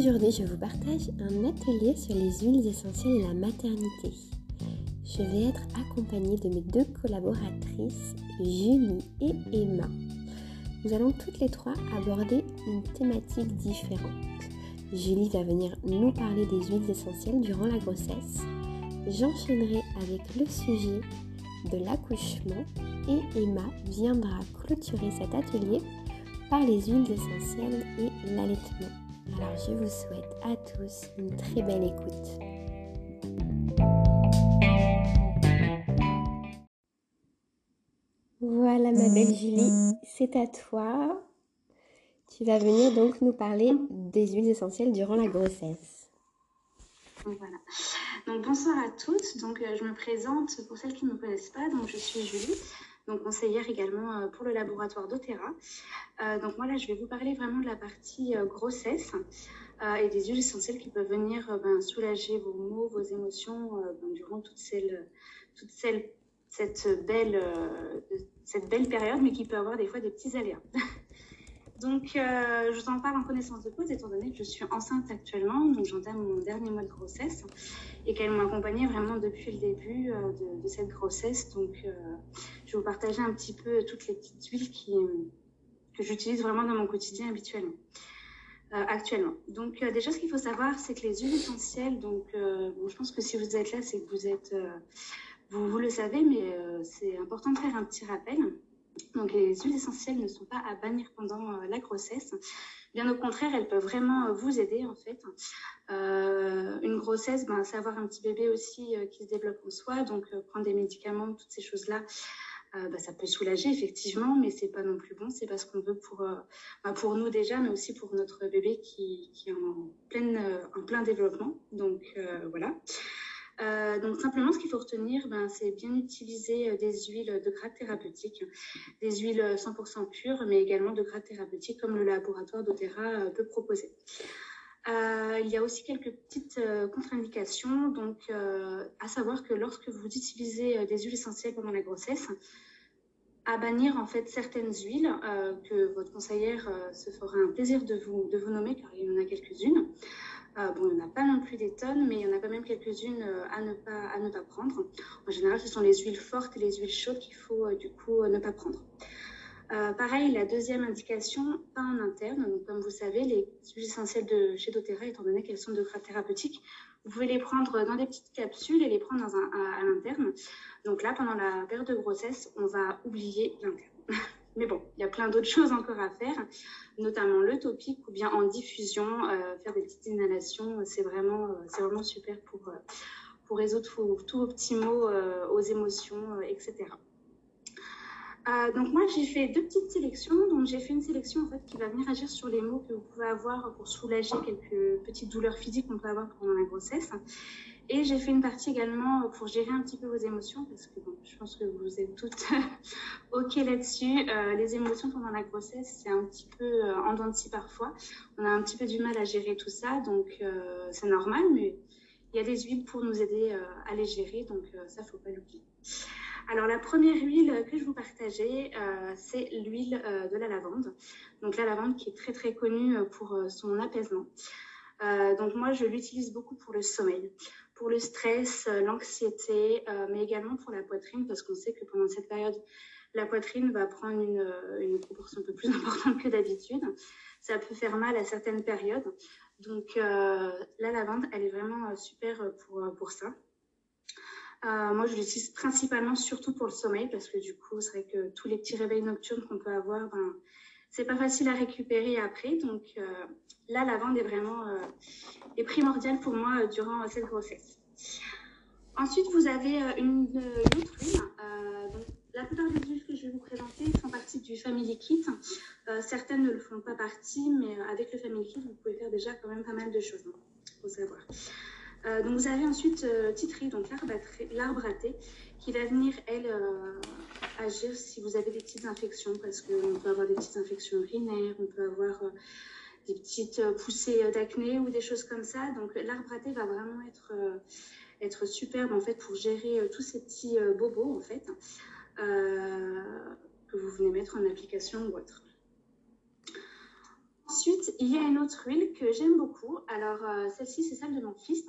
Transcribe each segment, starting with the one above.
Aujourd'hui, je vous partage un atelier sur les huiles essentielles et la maternité. Je vais être accompagnée de mes deux collaboratrices, Julie et Emma. Nous allons toutes les trois aborder une thématique différente. Julie va venir nous parler des huiles essentielles durant la grossesse. J'enchaînerai avec le sujet de l'accouchement et Emma viendra clôturer cet atelier par les huiles essentielles et l'allaitement. Alors je vous souhaite à tous une très belle écoute. Voilà ma belle Julie, c'est à toi. Tu vas venir donc nous parler des huiles essentielles durant la grossesse. Voilà. Donc bonsoir à toutes. Donc euh, je me présente pour celles qui ne me connaissent pas. Donc je suis Julie donc conseillère également euh, pour le laboratoire d'Otera. Euh, donc moi là, je vais vous parler vraiment de la partie euh, grossesse et des huiles essentielles qui peuvent venir ben, soulager vos maux, vos émotions ben, durant toute, cette, belle, cette belle période, mais qui peut avoir des fois des petits aléas. Donc, je vous en parle en connaissance de cause, étant donné que je suis enceinte actuellement, donc j'entame mon dernier mois de grossesse et qu'elles m'ont accompagnée vraiment depuis le début de, de, cette grossesse. Donc, je vais vous partager un petit peu toutes les petites huiles que j'utilise vraiment dans mon quotidien habituellement. Euh, actuellement. Donc euh, déjà, ce qu'il faut savoir, c'est que les huiles essentielles, donc euh, bon, je pense que si vous êtes là, c'est que vous êtes, vous, le savez, mais c'est important de faire un petit rappel. Donc les huiles essentielles ne sont pas à bannir pendant la grossesse. Bien au contraire, elles peuvent vraiment vous aider en fait. une grossesse, ben, c'est avoir un petit bébé aussi qui se développe en soi, donc prendre des médicaments, toutes ces choses-là, euh, bah, ça peut soulager effectivement, mais c'est pas non plus bon. C'est parce qu'on veut pour, euh, bah, pour nous déjà, mais aussi pour notre bébé qui, qui est en, pleine, euh, en plein développement. Donc voilà. Donc simplement, ce qu'il faut retenir, ben, c'est bien utiliser des huiles de grade thérapeutique, des huiles 100% pures, mais également de grade thérapeutique comme le laboratoire d'Otera peut proposer. il y a aussi quelques petites contre-indications, donc à savoir que lorsque vous utilisez des huiles essentielles pendant la grossesse, à bannir en fait certaines huiles euh, que votre conseillère euh, se fera un plaisir de vous, de vous nommer car il y en a quelques-unes. Euh, bon, il n'y en a pas non plus des tonnes, mais il y en a quand même quelques-unes à, ne pas, à ne pas prendre. En général, ce sont les huiles fortes et les huiles chaudes qu'il faut du coup ne pas prendre. pareil, la deuxième indication, pas en interne. Donc, comme vous savez, les huiles essentielles de chez doTERRA, étant donné qu'elles sont de grade thérapeutique, vous pouvez les prendre dans des petites capsules et les prendre dans un, à, l'interne. Donc là, pendant la période de grossesse, on va oublier l'interne. Mais bon, il y a plein d'autres choses encore à faire, notamment le topique ou bien en diffusion, euh, faire des petites inhalations. C'est vraiment, euh, c'est vraiment super pour, euh, pour résoudre tous vos petits mots aux émotions, etc. Euh, donc moi, j'ai fait deux petites sélections. Donc j'ai fait une sélection en fait qui va venir agir sur les mots que vous pouvez avoir pour soulager quelques petites douleurs physiques qu'on peut avoir pendant la grossesse. Et j'ai fait une partie également pour gérer un petit peu vos émotions parce que bon, je pense que vous êtes toutes ok là-dessus. Euh, les émotions pendant la grossesse, c'est un petit peu euh, en parfois. On a un petit peu du mal à gérer tout ça, donc euh, c'est normal, mais il y a des huiles pour nous aider euh, à les gérer, donc ça, faut pas l'oublier. Alors la première huile que je vous partageais, c'est l'huile de la lavande. Donc la lavande qui est très très connue pour son apaisement. donc moi je l'utilise beaucoup pour le sommeil, pour le stress, l'anxiété, mais également pour la poitrine parce qu'on sait que pendant cette période, la poitrine va prendre une, une proportion un peu plus importante que d'habitude. Ça peut faire mal à certaines périodes. Donc la lavande, elle est vraiment super pour, pour ça. Euh, moi, je l'utilise principalement surtout pour le sommeil parce que du coup, c'est vrai que tous les petits réveils nocturnes qu'on peut avoir, ben, c'est pas facile à récupérer après. Donc euh, la lavande est vraiment euh, est primordiale pour moi durant cette grossesse. Ensuite, vous avez une, une, autre la plupart des huiles que je vais vous présenter font partie du Family Kit. certaines ne le font pas partie, mais avec le Family Kit, vous pouvez faire déjà quand même pas mal de choses. Il hein, faut savoir. Euh, donc vous avez ensuite euh, Titri, donc l'arbre à thé, qui va venir, elle, euh, agir si vous avez des petites infections, parce qu'on peut avoir des petites infections urinaires, on peut avoir euh, des petites poussées d'acné ou des choses comme ça. Donc l'arbre à thé va vraiment être, être superbe en fait pour gérer tous ces petits bobos en fait que vous venez mettre en application ou autre. Ensuite, il y a une autre huile que j'aime beaucoup. Alors, celle-ci, c'est celle de mon fils.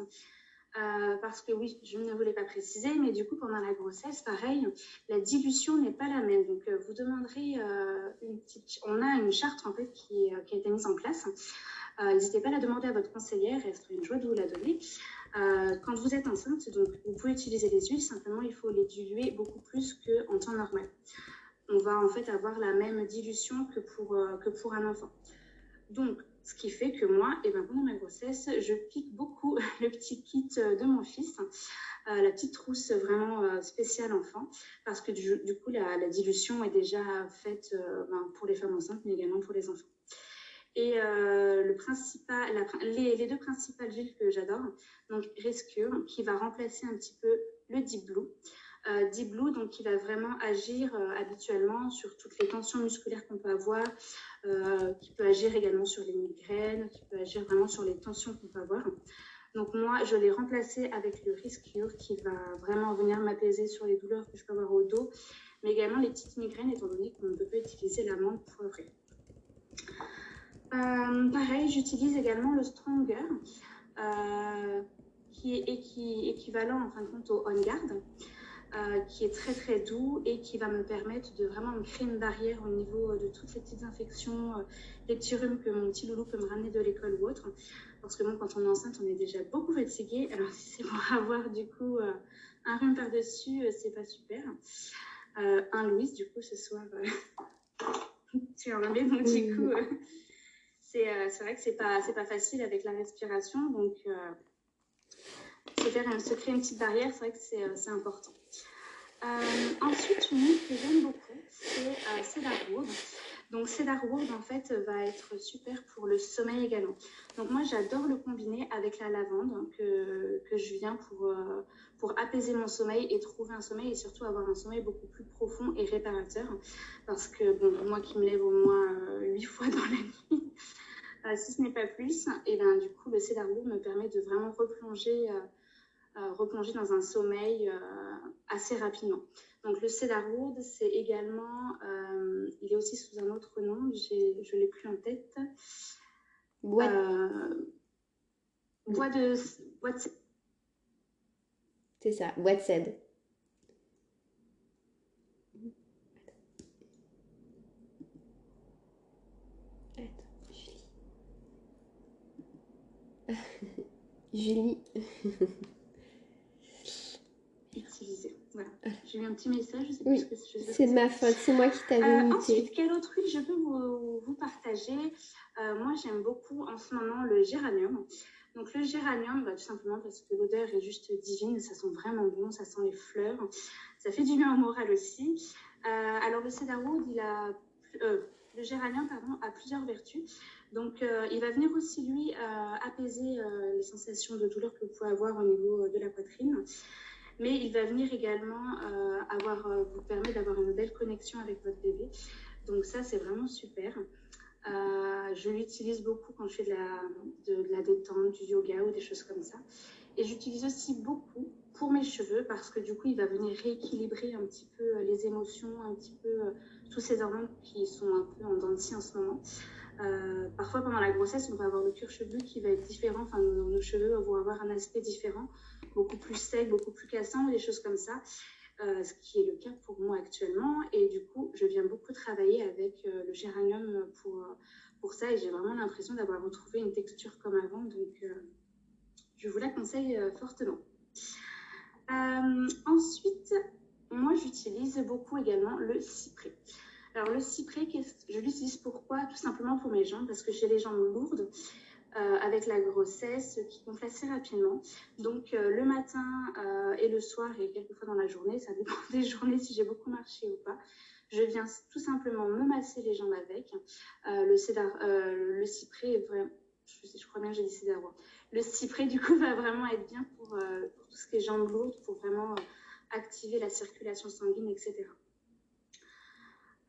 Euh, parce que oui, je ne voulais pas préciser, mais du coup, pendant la grossesse, pareil, la dilution n'est pas la même. Donc, euh, vous demanderez euh, une petite. On a une charte en fait qui, qui a été mise en place. N'hésitez pas à la demander à votre conseillère, elle serait une joie de vous la donner. quand vous êtes enceinte, donc vous pouvez utiliser les huiles, simplement il faut les diluer beaucoup plus qu'en temps normal. On va en fait avoir la même dilution que pour, que pour un enfant. Donc, ce qui fait que moi, pendant ma grossesse, je pique beaucoup le petit kit de mon fils, euh, la petite trousse vraiment euh, spéciale enfant, parce que du, coup, la, dilution est déjà faite euh, ben, pour les femmes enceintes, mais également pour les enfants. Et le principal, les, deux principales huiles que j'adore, donc Rescue, qui va remplacer un petit peu le Deep Blue. Deep Blue, donc qui va vraiment agir habituellement sur toutes les tensions musculaires qu'on peut avoir, euh, qui peut agir également sur les migraines, qui peut agir vraiment sur les tensions qu'on peut avoir. Donc moi, je l'ai remplacé avec le Rescure qui va vraiment venir m'apaiser sur les douleurs que je peux avoir au dos, mais également les petites migraines étant donné qu'on ne peut pas utiliser l'amande poivrée. Euh, pareil, j'utilise également le Stronger, qui est équivalent en fin de compte au On Guard. Euh, qui est très très doux et qui va me permettre de vraiment me créer une barrière au niveau euh, de toutes les petites infections, euh, les petits rhumes que mon petit loulou peut me ramener de l'école ou autre. Parce que bon, quand on est enceinte, on est déjà beaucoup fatigué. Alors si c'est pour avoir du coup un rhume par-dessus, c'est pas super. un Louis, du coup, ce soir, tu es enrhumé, donc du coup, c'est vrai que c'est pas, pas facile avec la respiration. Donc se, faire, se créer une petite barrière, c'est vrai que c'est important. Euh, ensuite, une huile que j'aime beaucoup, c'est euh, Cedarwood. Donc Cedarwood, en fait, va être super pour le sommeil également. Donc moi, j'adore le combiner avec la lavande que, que je viens pour, euh, pour apaiser mon sommeil et trouver un sommeil et surtout avoir un sommeil beaucoup plus profond et réparateur. Parce que, bon, moi qui me lève au moins huit fois dans la nuit, si ce n'est pas plus, et ben du coup, le Cedarwood me permet de vraiment replonger replonger dans un sommeil euh, assez rapidement. Donc le cedarwood, c'est également, euh, il est aussi sous un autre nom, je l'ai plus en tête. Bois, euh, bois de, bois de... C'est ça, bois de cèdre. Julie. Julie. J'ai eu un petit message. oui, c'est de ma faute, c'est moi qui t'avais euh, Ensuite, quelle autre huile je peux vous, vous partager? Euh, Moi, j'aime beaucoup en ce moment le géranium. Donc le géranium, bah, tout simplement parce que l'odeur est juste divine, ça sent vraiment bon, ça sent les fleurs, ça fait du bien au moral aussi. Euh, alors le cedarwood, il a, le géranium pardon, a plusieurs vertus. Donc il va venir aussi lui apaiser les sensations de douleur que vous pouvez avoir au niveau de la poitrine mais il va venir également euh, euh, vous permettre d'avoir une belle connexion avec votre bébé. Donc ça, c'est vraiment super. Euh, je l'utilise beaucoup quand je fais de la, détente, du yoga ou des choses comme ça. Et j'utilise aussi beaucoup pour mes cheveux parce que du coup, il va venir rééquilibrer un petit peu les émotions, un petit peu tous ces hormones qui sont un peu en dents de en ce moment. parfois, pendant la grossesse, on va avoir le cuir chevelu qui va être différent. Enfin, nos cheveux vont avoir un aspect différent beaucoup plus sec, beaucoup plus cassant, des choses comme ça. Euh, ce qui est le cas pour moi actuellement. Et du coup, je viens beaucoup travailler avec euh, le géranium pour, euh, pour ça et j'ai vraiment l'impression d'avoir retrouvé une texture comme avant. Donc, je vous la conseille fortement. ensuite, moi, j'utilise beaucoup également le cyprès. Alors, le cyprès, je l'utilise pourquoi? Tout simplement pour mes jambes, parce que j'ai les jambes lourdes. Euh, avec la grossesse qui gonfle assez rapidement. Donc euh, le matin euh, et le soir et quelquefois dans la journée, ça dépend des journées si j'ai beaucoup marché ou pas. Je viens tout simplement me masser les jambes avec. le, cédar, le cyprès est je, crois bien que j'ai dit cédar. Le cyprès du coup va vraiment être bien pour, pour tout ce qui est jambes lourdes, pour vraiment activer la circulation sanguine, etc.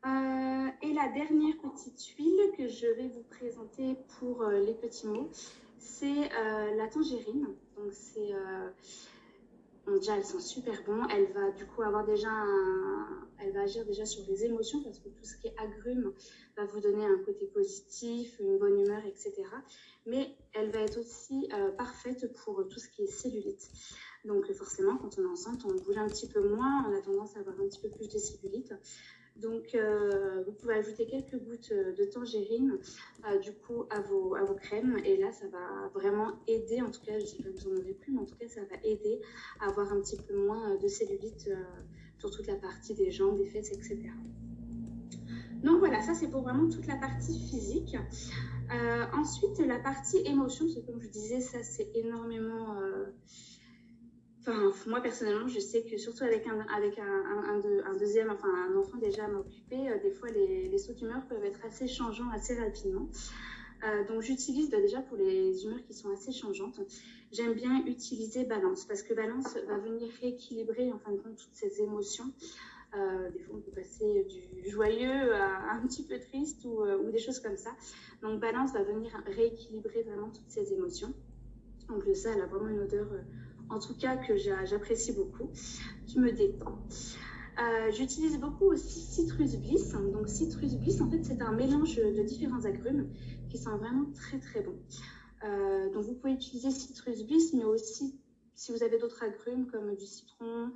Euh, et la dernière petite huile que je vais vous présenter pour euh, les petits mots, c'est euh, la tangerine. Donc c'est déjà, elle sent super bon. Elle va du coup avoir déjà Elle va agir déjà sur les émotions parce que tout ce qui est agrumes va vous donner un côté positif, une bonne humeur, etc. Mais elle va être aussi parfaite pour tout ce qui est cellulite. Donc forcément, quand on est enceinte, on bouge un petit peu moins, on a tendance à avoir un petit peu plus de cellulite. Donc, euh, vous pouvez ajouter quelques gouttes euh, de tangerine, euh, du coup, à vos, crèmes. Et là, ça va vraiment aider, en tout cas, je ne sais pas que vous en aurez plus, mais en tout cas, ça va aider à avoir un petit peu moins de cellulite sur toute la partie des jambes, des fesses, etc. Donc voilà, ça c'est pour vraiment toute la partie physique. ensuite, la partie émotion, c'est comme je disais, ça c'est énormément Moi personnellement, je sais que surtout avec un, avec un, un, deuxième, enfin un enfant déjà à m'occuper, euh, des fois les, les sauts d'humeur peuvent être assez changeants assez rapidement. Euh, donc j'utilise bah, déjà pour les humeurs qui sont assez changeantes, j'aime bien utiliser balance parce que balance va venir rééquilibrer en fin de compte toutes ces émotions. Euh, des fois on peut passer du joyeux à un petit peu triste ou, ou des choses comme ça. Donc balance va venir rééquilibrer vraiment toutes ces émotions. Donc le elle a vraiment une odeur en tout cas que j'apprécie beaucoup, qui me détend. Euh, j'utilise beaucoup aussi Citrus Bliss. Donc Citrus Bliss, en fait, c'est un mélange de différents agrumes qui sont vraiment très très bons. Euh, donc vous pouvez utiliser Citrus Bliss, mais aussi si vous avez d'autres agrumes comme du citron,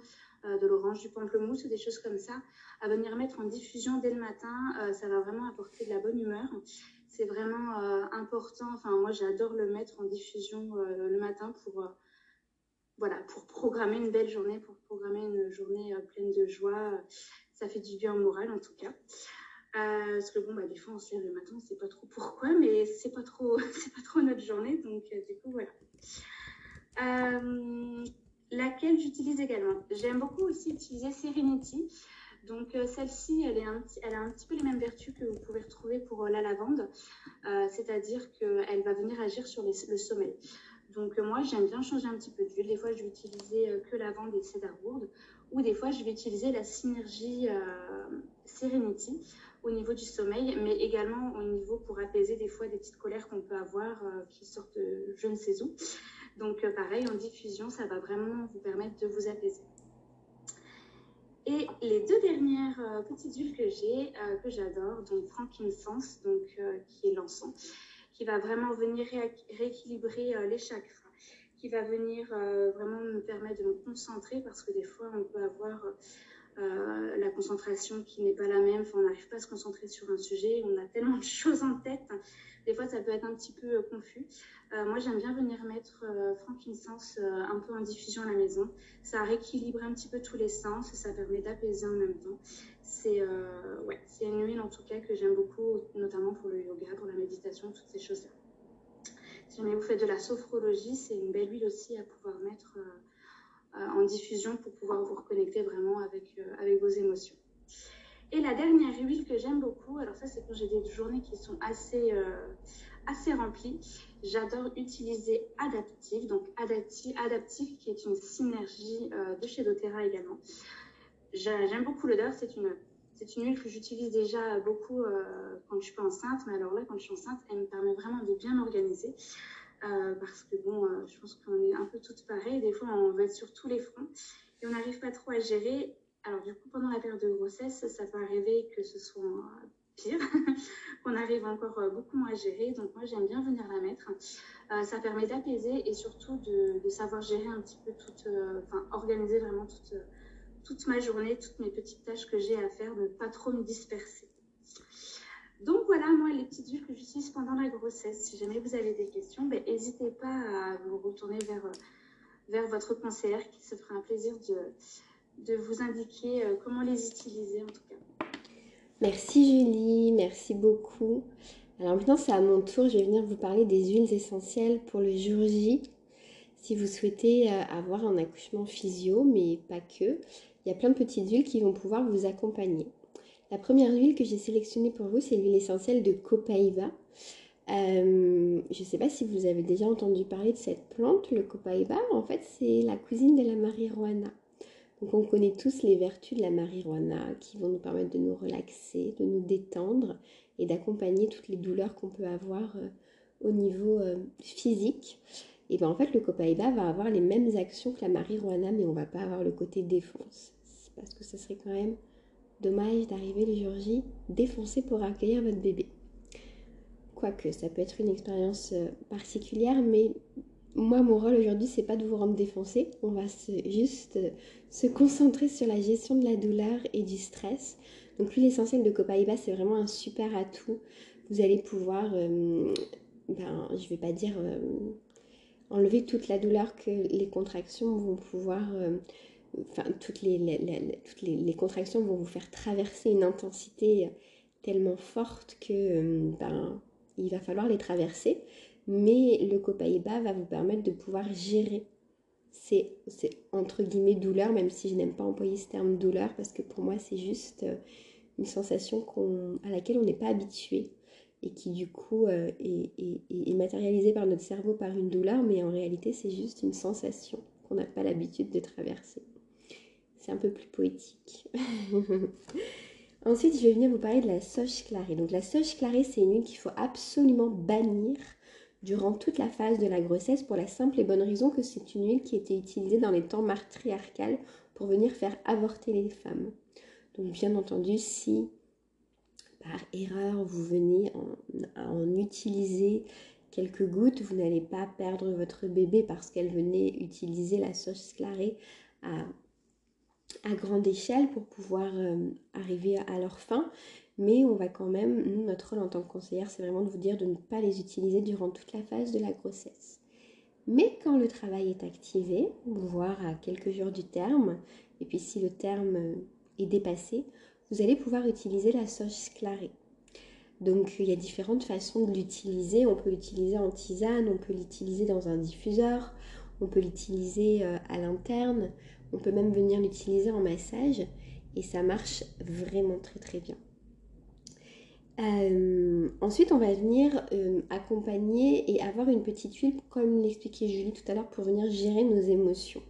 euh, de l'orange, du pamplemousse ou des choses comme ça, à venir mettre en diffusion dès le matin, ça va vraiment apporter de la bonne humeur. C'est vraiment important. Enfin, moi, j'adore le mettre en diffusion le matin pour voilà, pour programmer une belle journée, pour programmer une journée euh, pleine de joie. Euh, ça fait du bien au moral en tout cas. Euh, parce que bon, bah, des fois on se lève le matin, on ne sait pas trop pourquoi, mais c'est pas trop, c'est pas trop notre journée, donc du coup voilà. laquelle j'utilise également? J'aime beaucoup aussi utiliser Serenity. Donc celle-ci, elle, elle a un petit peu les mêmes vertus que vous pouvez retrouver pour la lavande, c'est-à-dire qu'elle va venir agir sur le sommeil. Donc euh, moi, j'aime bien changer un petit peu d'huile. Des fois, je vais utiliser euh, que lavande et cedarwood. Ou des fois, je vais utiliser la synergie euh, Serenity au niveau du sommeil, mais également au niveau pour apaiser des fois des petites colères qu'on peut avoir qui sortent je ne sais où. Donc pareil, en diffusion, ça va vraiment vous permettre de vous apaiser. Et les deux dernières petites huiles que j'ai, que j'adore, donc frankincense, donc, qui est l'encens, qui va vraiment venir rééquilibrer euh, les chakras, qui va venir euh, vraiment me permettre de me concentrer parce que des fois on peut avoir euh, la concentration qui n'est pas la même, on n'arrive pas à se concentrer sur un sujet, on a tellement de choses en tête, des fois ça peut être un petit peu confus. moi j'aime bien venir mettre frankincense un peu en diffusion à la maison, ça rééquilibre un petit peu tous les sens, ça permet d'apaiser en même temps c'est euh, ouais, une huile en tout cas que j'aime beaucoup, notamment pour le yoga, pour la méditation, toutes ces choses-là. Si jamais vous faites de la sophrologie, c'est une belle huile aussi à pouvoir mettre euh, euh, en diffusion pour pouvoir vous reconnecter vraiment avec, avec vos émotions. Et la dernière huile que j'aime beaucoup, alors ça c'est quand j'ai des journées qui sont assez, assez remplies, j'adore utiliser Adaptive, donc Adaptive, Adaptive qui est une synergie de chez doTERRA également. J'aime beaucoup l'odeur, c'est une, c'est une huile que j'utilise déjà beaucoup euh, quand je suis pas enceinte, mais alors là, quand je suis enceinte, elle me permet vraiment de bien m'organiser. Euh, parce que bon, euh, je pense qu'on est un peu toutes pareilles. Des fois, on va être sur tous les fronts et on n'arrive pas trop à gérer. Alors du coup, pendant la période de grossesse, ça peut arriver que ce soit pire, qu'on arrive encore beaucoup moins à gérer. Donc moi, j'aime bien venir la mettre. ça permet d'apaiser et surtout de, de, savoir gérer un petit peu toute, enfin organiser vraiment toute toute ma journée, toutes mes petites tâches que j'ai à faire, ne pas trop me disperser. Donc voilà, moi, les petites huiles que j'utilise pendant la grossesse. Si jamais vous avez des questions, ben, n'hésitez pas à vous retourner vers, vers votre conseillère qui se fera un plaisir de, de vous indiquer euh, comment les utiliser en tout cas. Merci Julie, merci beaucoup. Alors maintenant c'est à mon tour, je vais venir vous parler des huiles essentielles pour le jour J. Si vous souhaitez euh, avoir un accouchement physio, mais pas que, il y a plein de petites huiles qui vont pouvoir vous accompagner. La première huile que j'ai sélectionnée pour vous, c'est l'huile essentielle de Copaiba. Euh, je ne sais pas si vous avez déjà entendu parler de cette plante, le Copaiba. En fait, c'est la cousine de la marijuana. Donc, on connaît tous les vertus de la marijuana qui vont nous permettre de nous relaxer, de nous détendre et d'accompagner toutes les douleurs qu'on peut avoir euh, au niveau euh, physique. et bien en fait le copaïba va avoir les mêmes actions que la marijuana, mais on va pas avoir le côté défonce. Parce que ce serait quand même dommage d'arriver le jour J défoncé pour accueillir votre bébé. Quoique, ça peut être une expérience euh, particulière, mais moi, mon rôle aujourd'hui, c'est pas de vous rendre défoncé. On va juste euh, se concentrer sur la gestion de la douleur et du stress. Donc, l'huile essentielle de copaïba, c'est vraiment un super atout. Vous allez pouvoir, euh, ben, je vais pas dire enlever toute la douleur que les contractions vont pouvoir, enfin, toutes les, contractions vont vous faire traverser une intensité tellement forte que, ben, il va falloir les traverser, mais le copaïba va vous permettre de pouvoir gérer ces, entre guillemets douleurs, même si je n'aime pas employer ce terme douleur, parce que pour moi c'est juste euh, une sensation à laquelle on n'est pas habitué et qui du coup euh, est, matérialisée par notre cerveau par une douleur, mais en réalité c'est juste une sensation qu'on n'a pas l'habitude de traverser. Un peu plus poétique. Ensuite, je vais venir vous parler de la soja clarée. Donc la soja clarée, c'est une huile qu'il faut absolument bannir durant toute la phase de la grossesse pour la simple et bonne raison que c'est une huile qui était utilisée dans les temps matriarcales pour venir faire avorter les femmes. Donc bien entendu, si par erreur vous venez en, en utiliser quelques gouttes, vous n'allez pas perdre votre bébé parce qu'elle venait utiliser la sauce clarée à à grande échelle pour pouvoir euh, arriver à leur fin. Mais on va quand même, notre rôle en tant que conseillère, c'est vraiment de vous dire de ne pas les utiliser durant toute la phase de la grossesse. Mais quand le travail est activé, voire à quelques jours du terme, et puis si le terme euh, est dépassé, vous allez pouvoir utiliser la sauce clarée. Donc il y a différentes façons de l'utiliser. On peut l'utiliser en tisane, on peut l'utiliser dans un diffuseur, on peut l'utiliser euh, à l'interne, on peut même venir l'utiliser en massage et ça marche vraiment très très bien. Euh, ensuite, on va venir euh, accompagner et avoir une petite huile, comme l'expliquait Julie tout à l'heure, pour venir gérer nos émotions.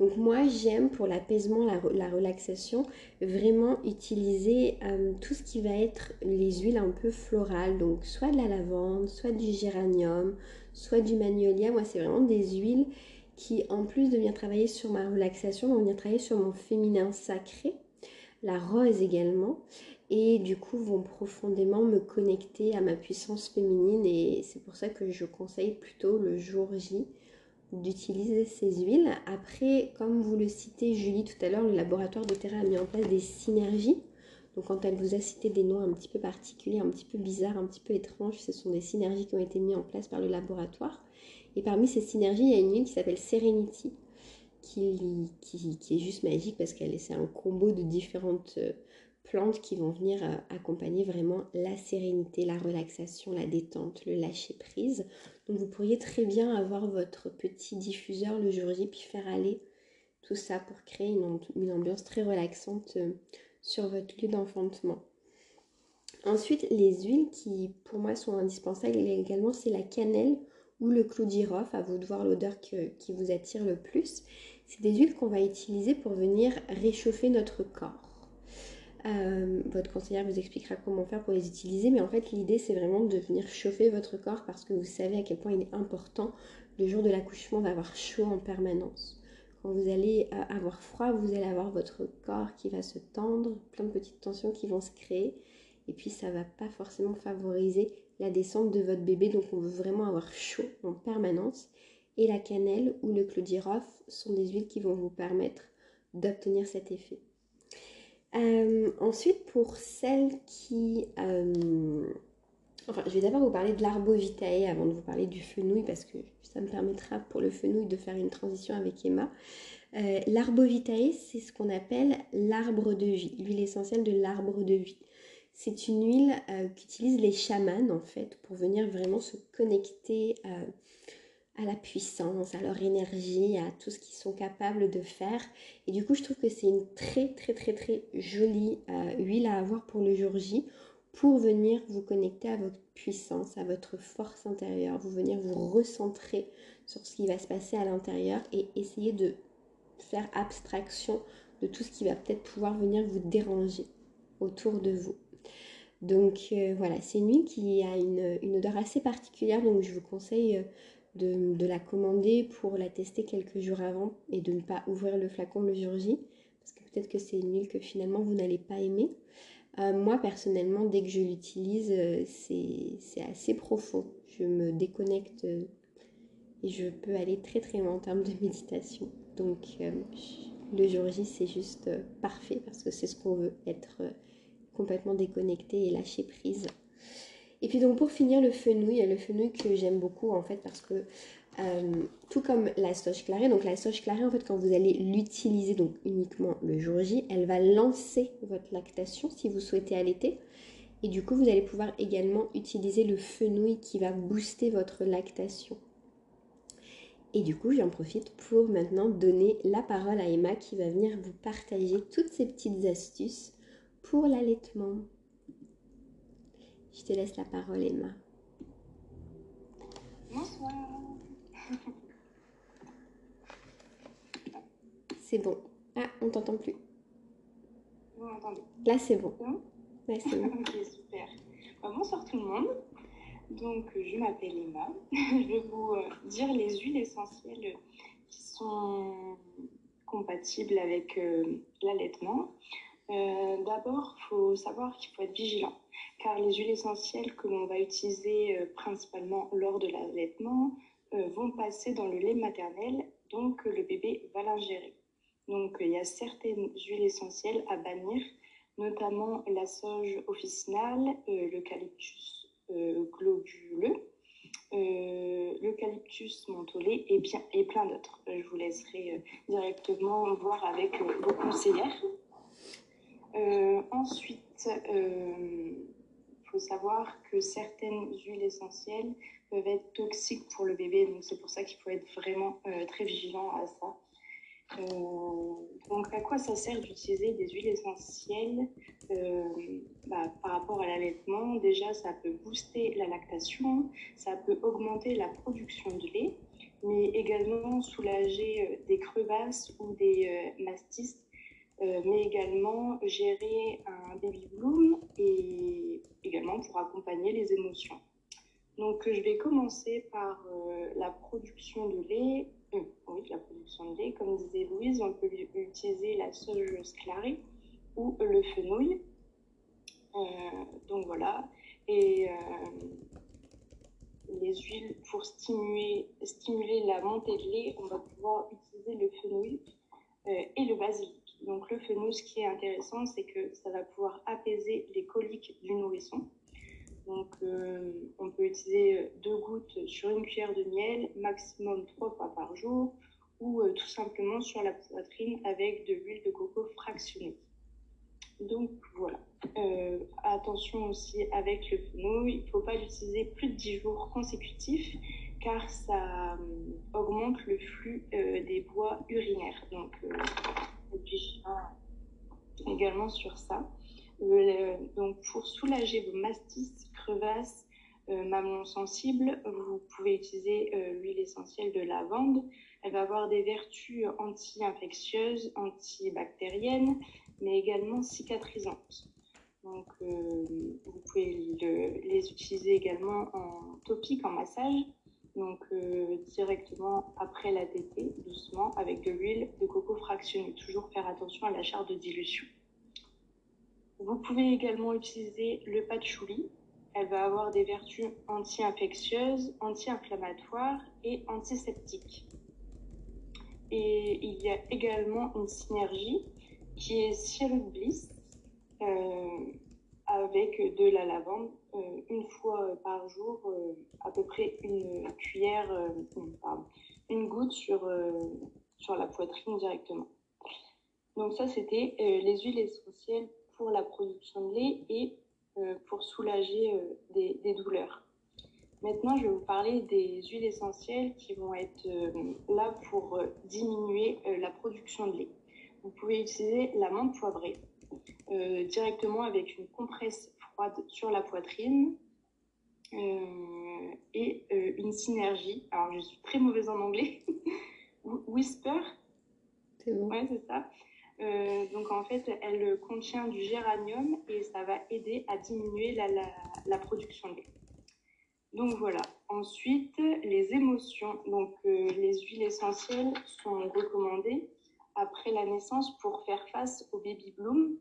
Donc moi, j'aime pour l'apaisement, la, relaxation, vraiment utiliser euh, tout ce qui va être les huiles un peu florales, donc soit de la lavande, soit du géranium, soit du magnolia. Moi, c'est vraiment des huiles qui, en plus de venir travailler sur ma relaxation, vont venir travailler sur mon féminin sacré, la rose également, et du coup vont profondément me connecter à ma puissance féminine. Et c'est pour ça que je conseille plutôt le jour J d'utiliser ces huiles. Après, comme vous le citez Julie tout à l'heure, le laboratoire de Terra a mis en place des synergies. Donc quand elle vous a cité des noms un petit peu particuliers, un petit peu bizarres, un petit peu étranges, ce sont des synergies qui ont été mises en place par le laboratoire. Et parmi ces synergies, il y a une huile qui s'appelle Serenity, qui, qui, est juste magique parce qu'elle c'est un combo de différentes euh, plantes qui vont venir euh, accompagner vraiment la sérénité, la relaxation, la détente, le lâcher prise. Donc vous pourriez très bien avoir votre petit diffuseur le jour J puis faire aller tout ça pour créer une, une ambiance très relaxante euh, sur votre lieu d'enfantement. Ensuite, les huiles qui pour moi sont indispensables également, c'est la cannelle ou le clou girofle, à vous de voir l'odeur qui vous attire le plus. C'est des huiles qu'on va utiliser pour venir réchauffer notre corps. Euh, votre conseillère vous expliquera comment faire pour les utiliser, mais en fait l'idée c'est vraiment de venir chauffer votre corps parce que vous savez à quel point il est important le jour de l'accouchement d'avoir chaud en permanence. Quand vous allez euh, avoir froid, vous allez avoir votre corps qui va se tendre, plein de petites tensions qui vont se créer, et puis ça va pas forcément favoriser la descente de votre bébé. Donc on veut vraiment avoir chaud en permanence. Et la cannelle ou le clou sont des huiles qui vont vous permettre d'obtenir cet effet. Euh, ensuite, pour celles qui... Euh, enfin, je vais d'abord vous parler de l'arbovitae avant de vous parler du fenouil parce que ça me permettra pour le fenouil de faire une transition avec Emma. Euh, l'arbovitae, c'est ce qu'on appelle l'arbre de vie, l'huile essentielle de l'arbre de vie. C'est une huile euh, qu'utilisent les chamans en fait pour venir vraiment se connecter euh, à la puissance, à leur énergie, à tout ce qu'ils sont capables de faire. Et du coup, je trouve que c'est une très très très très jolie euh, huile à avoir pour le jour J pour venir vous connecter à votre puissance, à votre force intérieure, vous venir vous recentrer sur ce qui va se passer à l'intérieur et essayer de faire abstraction de tout ce qui va peut-être pouvoir venir vous déranger autour de vous. Donc euh, voilà, c'est une huile qui a une, odeur assez particulière, donc je vous conseille euh, de, la commander pour la tester quelques jours avant et de ne pas ouvrir le flacon le jour J, parce que peut-être que c'est une huile que finalement vous n'allez pas aimer. Euh, moi personnellement, dès que je l'utilise, c'est assez profond. Je me déconnecte et je peux aller très très loin en termes de méditation. Donc le jour J, c'est juste parfait parce que c'est ce qu'on veut, être complètement déconnecté et lâcher prise. Et puis donc pour finir le fenouil, le fenouil que j'aime beaucoup en fait parce que euh, tout comme la soche clarée, donc la soche clarée en fait quand vous allez l'utiliser donc uniquement le jour J, elle va lancer votre lactation si vous souhaitez allaiter. Et du coup vous allez pouvoir également utiliser le fenouil qui va booster votre lactation. Et du coup j'en profite pour maintenant donner la parole à Emma qui va venir vous partager toutes ces petites astuces pour l'allaitement. Je te laisse la parole, Emma. Bonsoir. C'est bon. Ah, on t'entend plus. Vous m'entendez? Là, c'est bon. Ouais, c'est bon. ok, super. Bah, bonsoir tout le monde. Donc, je m'appelle Emma. je vais vous euh, dire les huiles essentielles qui sont compatibles avec euh, l'allaitement. Euh, d'abord, il faut savoir qu'il faut être vigilant car les huiles essentielles que l'on va utiliser euh, principalement lors de l'allaitement euh, vont passer dans le lait maternel, donc le bébé va l'ingérer. Donc il y a certaines huiles essentielles à bannir, notamment la sauge officinale, l'eucalyptus globuleux, l'eucalyptus mentholé et, bien, et plein d'autres. Je vous laisserai directement voir avec vos conseillères. Euh, ensuite, il euh, faut savoir que certaines huiles essentielles peuvent être toxiques pour le bébé, donc c'est pour ça qu'il faut être vraiment euh, très vigilant à ça. donc, à quoi ça sert d'utiliser des huiles essentielles bah, par rapport à l'allaitement? Déjà, ça peut booster la lactation, ça peut augmenter la production de lait, mais également soulager des crevasses ou des mastis euh, mais également gérer un baby bloom et également pour accompagner les émotions. Donc, je vais commencer par euh, la production de lait. Euh, oui, la production de lait. Comme disait Louise, on peut utiliser la sauge sclarée ou le fenouil. donc voilà. Et les huiles, pour stimuler, stimuler la montée de lait, on va pouvoir utiliser le fenouil et le basilic. Donc le fenouil, ce qui est intéressant, c'est que ça va pouvoir apaiser les coliques du nourrisson. Donc euh, on peut utiliser deux gouttes sur une cuillère de miel, maximum trois fois par jour, ou euh, tout simplement sur la poitrine avec de l'huile de coco fractionnée. Donc voilà. Euh, attention aussi avec le fenouil, il ne faut pas l'utiliser plus de 10 jours consécutifs car ça augmente le flux des bois urinaires. Également sur ça. Euh, donc pour soulager vos mastis, crevasses, euh, mamelons sensibles, vous pouvez utiliser euh, l'huile essentielle de lavande. Elle va avoir des vertus anti-infectieuses, antibactériennes, mais également cicatrisantes. Donc, vous pouvez les utiliser également en topique, en massage, donc euh, directement après la tétée, doucement, avec de l'huile de coco fractionnée. Toujours faire attention à la charte de dilution. Vous pouvez également utiliser le patchouli. Elle va avoir des vertus anti-infectieuses, anti-inflammatoires et antiseptiques. Et il y a également une synergie qui est Syrup Bliss. Euh, avec de la lavande une fois par jour, euh, à peu près une cuillère, euh, une goutte sur, sur la poitrine directement. Donc ça, c'était les huiles essentielles pour la production de lait et pour soulager des, douleurs. Maintenant, je vais vous parler des huiles essentielles qui vont être là pour diminuer la production de lait. Vous pouvez utiliser la menthe poivrée. Euh, directement avec une compresse froide sur la poitrine euh, et euh, une synergie. Alors, je suis très mauvaise en anglais. Whisper. C'est bon. Ouais, c'est ça. donc en fait, elle contient du géranium et ça va aider à diminuer la, la, production de lait. Donc voilà. Ensuite, les émotions. Donc euh, les huiles essentielles sont recommandées après la naissance pour faire face au baby bloom.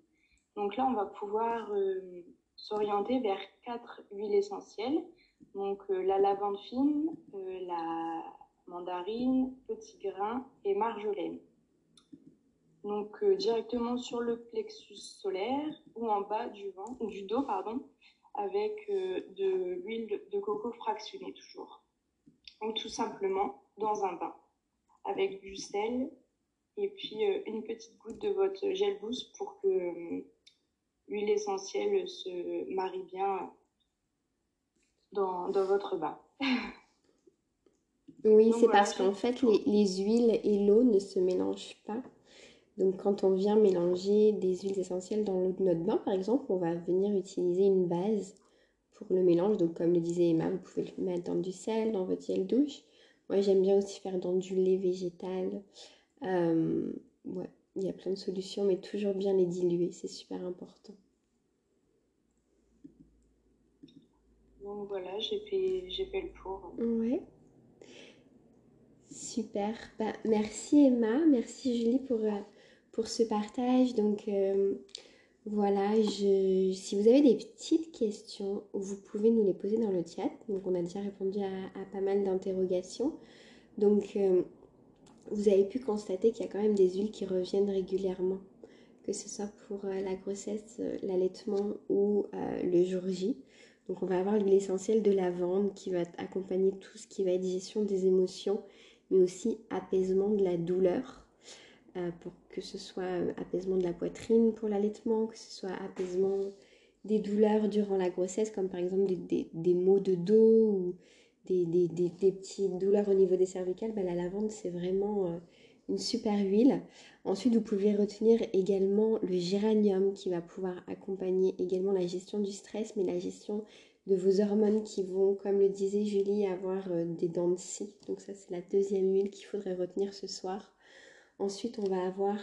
Donc là, on va pouvoir euh, s'orienter vers quatre huiles essentielles. Donc euh, la lavande fine, la mandarine, petit grain et marjolaine. Donc directement sur le plexus solaire ou en bas du, vent, du dos, avec euh, de l'huile de coco fractionnée toujours. Ou tout simplement dans un bain avec du sel et puis euh, une petite goutte de votre gel boost pour que l'huile essentielle se marie bien dans, votre bain. Oui, c'est parce qu'en fait, les, les, huiles et l'eau ne se mélangent pas. Donc quand on vient mélanger des huiles essentielles dans l'eau de notre bain, par exemple, on va venir utiliser une base pour le mélange. Donc comme le disait Emma, vous pouvez le mettre dans du sel, dans votre gel douche. Moi j'aime bien aussi faire dans du lait végétal. Euh, ouais, il y a plein de solutions, mais toujours bien les diluer, c'est super important. Donc voilà, j'ai fait, le tour. Ouais. Super. Bah, merci Emma, merci Julie pour, euh, pour ce partage. Donc, euh, voilà, je, si vous avez des petites questions, vous pouvez nous les poser dans le chat. Donc, on a déjà répondu à, pas mal d'interrogations. Donc, euh, vous avez pu constater qu'il y a quand même des huiles qui reviennent régulièrement, que ce soit pour euh, la grossesse, l'allaitement ou le jour J. Donc, on va avoir l'huile essentielle de lavande qui va accompagner tout ce qui va être gestion des émotions, mais aussi apaisement de la douleur. Euh, pour que ce soit euh, apaisement de la poitrine pour l'allaitement, que ce soit apaisement des douleurs durant la grossesse, comme par exemple des, maux de dos ou des, petites douleurs au niveau des cervicales, bah, la lavande c'est vraiment euh, une super huile. Ensuite, vous pouvez retenir également le géranium qui va pouvoir accompagner également la gestion du stress, mais la gestion de vos hormones qui vont, comme le disait Julie, avoir des dents de scie. Donc ça, c'est la deuxième huile qu'il faudrait retenir ce soir. Ensuite, on va avoir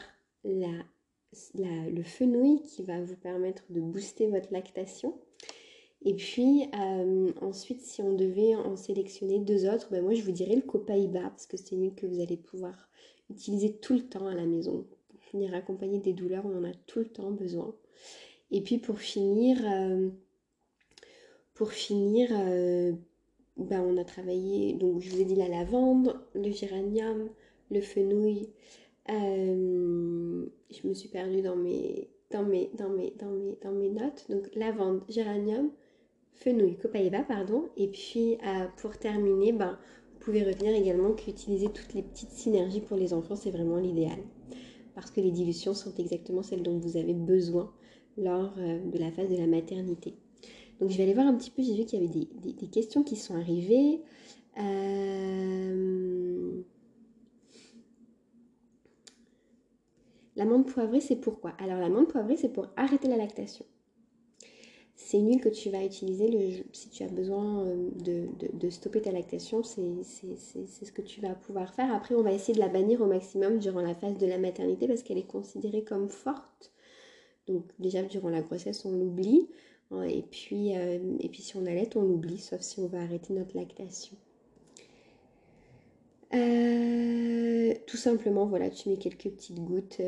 le fenouil qui va vous permettre de booster votre lactation. Et puis euh, ensuite, si on devait en sélectionner deux autres, ben moi je vous dirais le copaïba parce que c'est une que vous allez pouvoir utiliser tout le temps à la maison. Pour finir accompagner des douleurs, on en a tout le temps besoin. Et puis pour finir, euh, pour finir, euh, ben on a travaillé, donc je vous ai dit la lavande, le géranium, le fenouil, je me suis perdue dans mes, dans mes, dans mes, dans mes, dans mes notes. Donc lavande, géranium, fenouil, copaïba, pardon. Et puis euh, pour terminer, ben, vous pouvez retenir également qu'utiliser toutes les petites synergies pour les enfants, c'est vraiment l'idéal. Parce que les dilutions sont exactement celles dont vous avez besoin lors euh, de la phase de la maternité. Donc je vais aller voir un petit peu, j'ai vu qu'il y avait des, questions qui sont arrivées. Euh... L'amande poivrée, c'est pourquoi? Alors l'amande poivrée, c'est pour arrêter la lactation. C'est une huile que tu vas utiliser si tu as besoin euh, de, stopper ta lactation. C'est ce que tu vas pouvoir faire. Après, on va essayer de la bannir au maximum durant la phase de la maternité parce qu'elle est considérée comme forte. Donc déjà, durant la grossesse, on l'oublie. Hein, et puis, euh, et puis si on allait, on l'oublie, sauf si on va arrêter notre lactation. Euh, tout simplement, voilà, tu mets quelques petites gouttes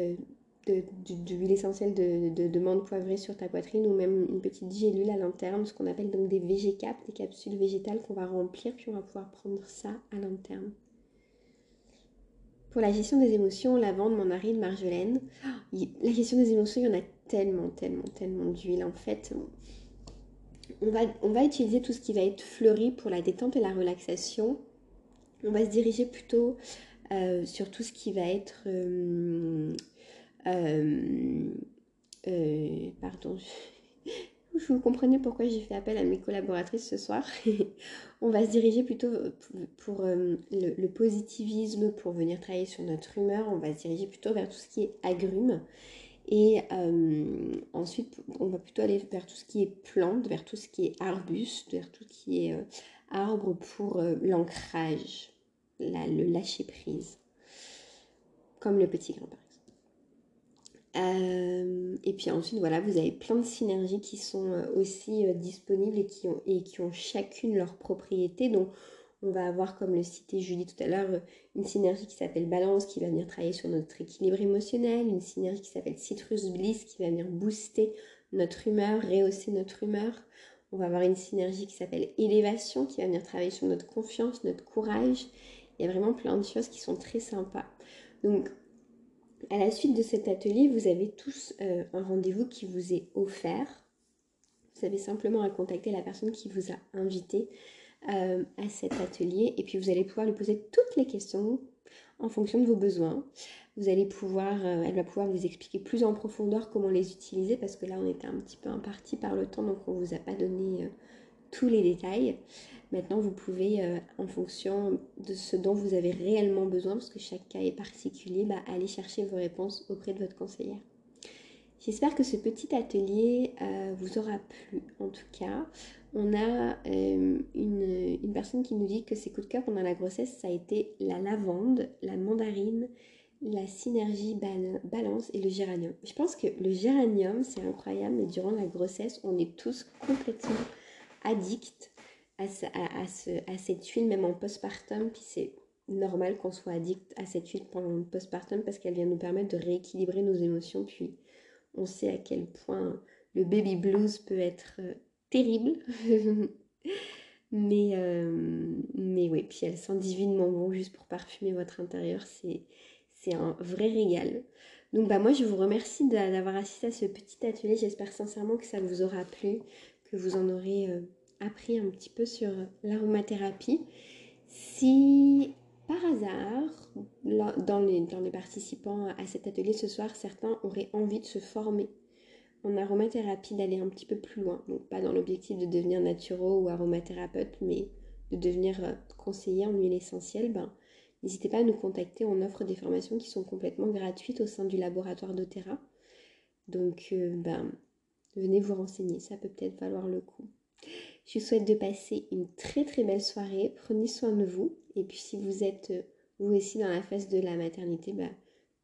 d'huile essentielle de, de, menthe poivrée sur ta poitrine ou même une petite gélule à l'interne, ce qu'on appelle donc des végécapes, des capsules végétales qu'on va remplir, puis on va pouvoir prendre ça à l'interne. Pour la gestion des émotions, lavande, mandarine, marjolaine. la gestion des émotions, il y en a tellement, tellement, tellement d'huile. En fait, on va, on va utiliser tout ce qui va être fleuri pour la détente et la relaxation on va se diriger plutôt euh, sur tout ce qui va être... Euh, euh, pardon, vous comprenez pourquoi j'ai fait appel à mes collaboratrices ce soir. on va se diriger plutôt pour, le, positivisme, pour venir travailler sur notre humeur. On va se diriger plutôt vers tout ce qui est agrumes. Et ensuite, on va plutôt aller vers tout ce qui est plante, vers tout ce qui est arbuste, vers tout ce qui est arbre pour l'ancrage le lâcher prise, comme le petit grain exemple. et puis ensuite, voilà, vous avez plein de synergies qui sont aussi disponibles et qui, ont, et qui ont chacune leur propriété. Donc, on va avoir, comme le citait Julie tout à l'heure, une synergie qui s'appelle balance, qui va venir travailler sur notre équilibre émotionnel, une synergie qui s'appelle citrus bliss, qui va venir booster notre humeur, rehausser notre humeur. On va avoir une synergie qui s'appelle élévation, qui va venir travailler sur notre confiance, notre courage. Il y a vraiment plein de choses qui sont très sympas. Donc, à la suite de cet atelier, vous avez tous euh, un rendez-vous qui vous est offert. Vous avez simplement à contacter la personne qui vous a invité euh, à cet atelier et puis vous allez pouvoir lui poser toutes les questions en fonction de vos besoins. Vous allez pouvoir, euh, elle va pouvoir vous expliquer plus en profondeur comment les utiliser parce que là on était un petit peu imparti par le temps donc on ne vous a pas donné tous les détails. Maintenant vous pouvez en fonction de ce dont vous avez réellement besoin parce que chaque cas est particulier, bah, aller chercher vos réponses auprès de votre conseillère. J'espère que ce petit atelier vous aura plu en tout cas on a euh, une, personne qui nous dit que ses coups de cœur pendant la grossesse, ça a été la lavande, la mandarine, la synergie balance et le géranium. Je pense que le géranium, c'est incroyable, mais durant la grossesse, on est tous complètement addicts à, cette huile, même en postpartum. Puis c'est normal qu'on soit addict à cette huile pendant le postpartum parce qu'elle vient nous permettre de rééquilibrer nos émotions. Puis on sait à quel point le baby blues peut être euh, terrible. mais, euh, mais oui, puis elle sent divinement bon juste pour parfumer votre intérieur. C'est, c'est un vrai régal. Donc bah moi je vous remercie d'avoir assisté à ce petit atelier. J'espère sincèrement que ça vous aura plu, que vous en aurez euh, appris un petit peu sur l'aromathérapie. Si par hasard, dans les, participants à cet atelier ce soir, certains auraient envie de se former en aromathérapie d'aller un petit peu plus loin. Donc pas dans l'objectif de devenir naturo ou aromathérapeute, mais de devenir euh, conseiller en huile essentielle, ben, n'hésitez pas à nous contacter. On offre des formations qui sont complètement gratuites au sein du laboratoire d'Otera. Donc euh, ben, venez vous renseigner, ça peut peut-être valoir le coup. Je vous souhaite de passer une très très belle soirée. Prenez soin de vous. Et puis si vous êtes euh, vous aussi dans la phase de la maternité, ben,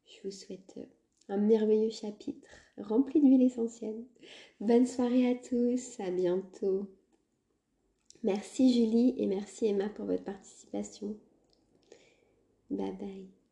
je vous souhaite un merveilleux chapitre rempli d'huile essentielle. Bonne soirée à tous, à bientôt. Merci Julie et merci Emma pour votre participation. Bye bye.